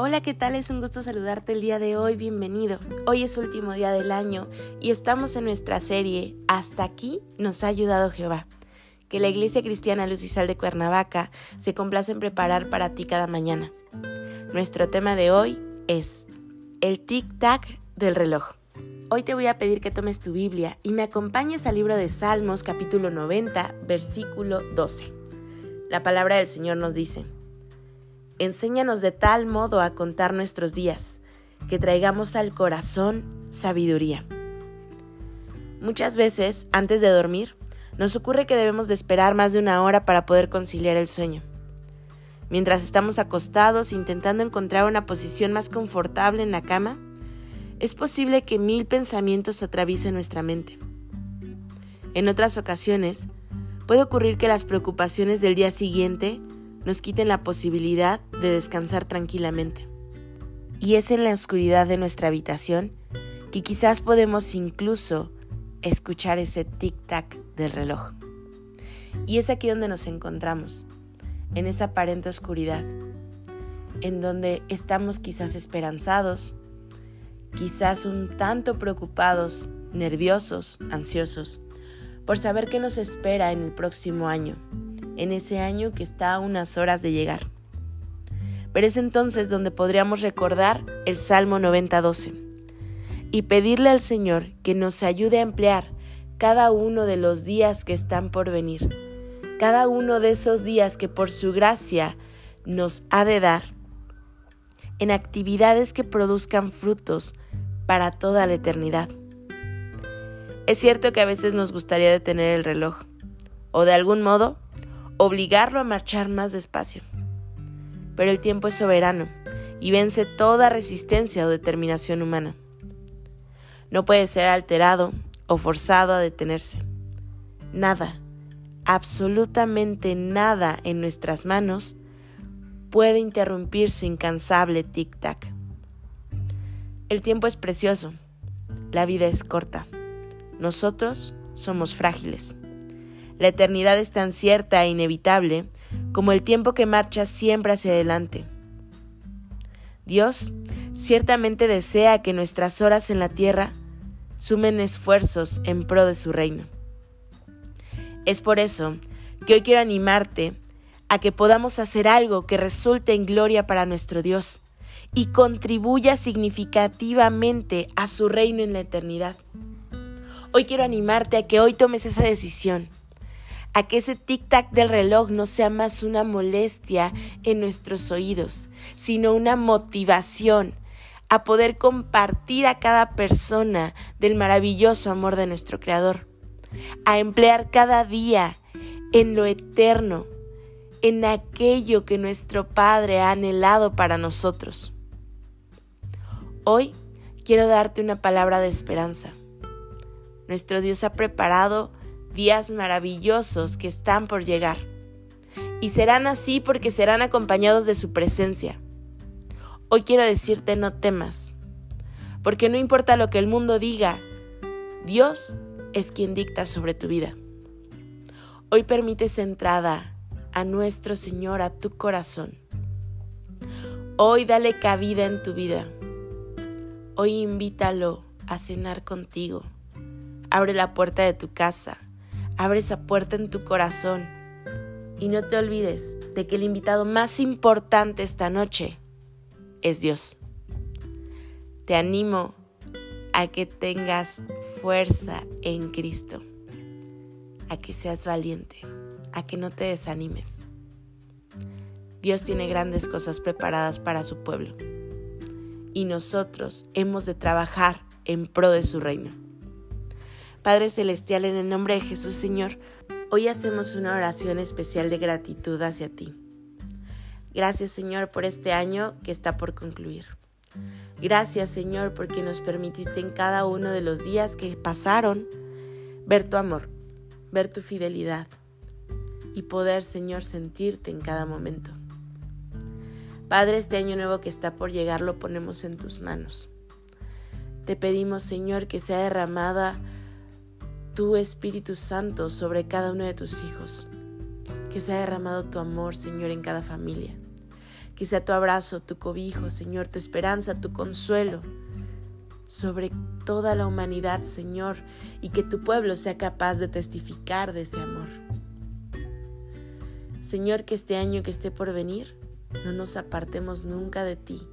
Hola, ¿qué tal? Es un gusto saludarte el día de hoy, bienvenido. Hoy es último día del año y estamos en nuestra serie Hasta aquí nos ha ayudado Jehová, que la Iglesia Cristiana Luz y Sal de Cuernavaca se complace en preparar para ti cada mañana. Nuestro tema de hoy es el tic-tac del reloj. Hoy te voy a pedir que tomes tu Biblia y me acompañes al libro de Salmos capítulo 90, versículo 12. La palabra del Señor nos dice, Enséñanos de tal modo a contar nuestros días, que traigamos al corazón sabiduría. Muchas veces, antes de dormir, nos ocurre que debemos de esperar más de una hora para poder conciliar el sueño. Mientras estamos acostados intentando encontrar una posición más confortable en la cama, es posible que mil pensamientos atraviesen nuestra mente. En otras ocasiones, puede ocurrir que las preocupaciones del día siguiente nos quiten la posibilidad de descansar tranquilamente. Y es en la oscuridad de nuestra habitación que quizás podemos incluso escuchar ese tic-tac del reloj. Y es aquí donde nos encontramos, en esa aparente oscuridad, en donde estamos quizás esperanzados, quizás un tanto preocupados, nerviosos, ansiosos, por saber qué nos espera en el próximo año en ese año que está a unas horas de llegar. Pero es entonces donde podríamos recordar el Salmo 90.12 y pedirle al Señor que nos ayude a emplear cada uno de los días que están por venir, cada uno de esos días que por su gracia nos ha de dar, en actividades que produzcan frutos para toda la eternidad. Es cierto que a veces nos gustaría detener el reloj, o de algún modo obligarlo a marchar más despacio. Pero el tiempo es soberano y vence toda resistencia o determinación humana. No puede ser alterado o forzado a detenerse. Nada, absolutamente nada en nuestras manos puede interrumpir su incansable tic-tac. El tiempo es precioso, la vida es corta, nosotros somos frágiles. La eternidad es tan cierta e inevitable como el tiempo que marcha siempre hacia adelante. Dios ciertamente desea que nuestras horas en la tierra sumen esfuerzos en pro de su reino. Es por eso que hoy quiero animarte a que podamos hacer algo que resulte en gloria para nuestro Dios y contribuya significativamente a su reino en la eternidad. Hoy quiero animarte a que hoy tomes esa decisión a que ese tic-tac del reloj no sea más una molestia en nuestros oídos, sino una motivación a poder compartir a cada persona del maravilloso amor de nuestro Creador, a emplear cada día en lo eterno, en aquello que nuestro Padre ha anhelado para nosotros. Hoy quiero darte una palabra de esperanza. Nuestro Dios ha preparado días maravillosos que están por llegar. Y serán así porque serán acompañados de su presencia. Hoy quiero decirte no temas, porque no importa lo que el mundo diga, Dios es quien dicta sobre tu vida. Hoy permites entrada a nuestro Señor a tu corazón. Hoy dale cabida en tu vida. Hoy invítalo a cenar contigo. Abre la puerta de tu casa abre esa puerta en tu corazón y no te olvides de que el invitado más importante esta noche es Dios. Te animo a que tengas fuerza en Cristo, a que seas valiente, a que no te desanimes. Dios tiene grandes cosas preparadas para su pueblo y nosotros hemos de trabajar en pro de su reino. Padre Celestial, en el nombre de Jesús, Señor, hoy hacemos una oración especial de gratitud hacia ti. Gracias, Señor, por este año que está por concluir. Gracias Señor porque nos permitiste en cada uno de los días que pasaron ver tu amor, ver tu fidelidad y poder Señor sentirte en cada momento. Padre, este año nuevo que está por llegar lo ponemos en tus manos. Te pedimos Señor que sea derramada tu Espíritu Santo sobre cada uno de tus hijos, que sea derramado tu amor Señor en cada familia que sea tu abrazo, tu cobijo, Señor, tu esperanza, tu consuelo sobre toda la humanidad, Señor, y que tu pueblo sea capaz de testificar de ese amor. Señor, que este año que esté por venir, no nos apartemos nunca de ti.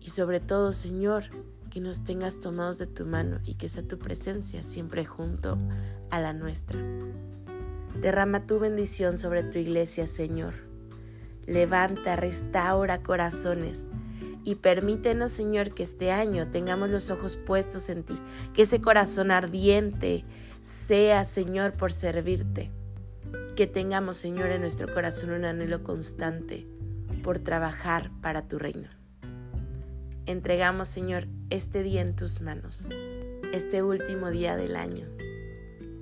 Y sobre todo, Señor, nos tengas tomados de tu mano y que sea tu presencia siempre junto a la nuestra. Derrama tu bendición sobre tu iglesia, Señor levanta, restaura corazones. Y permítenos, Señor, que este año tengamos los ojos puestos en ti, que ese corazón ardiente sea, Señor, por servirte. Que tengamos, Señor, en nuestro corazón un anhelo constante por trabajar para tu reino. Entregamos, Señor, este día en tus manos, este último día del año,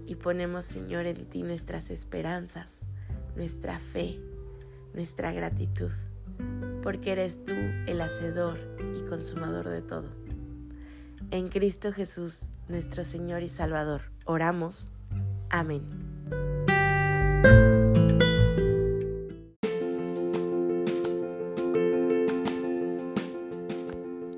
y ponemos, Señor, en ti nuestras esperanzas, nuestra fe, nuestra gratitud, porque eres tú el hacedor y consumador de todo. En Cristo Jesús, nuestro Señor y Salvador, oramos. Amén.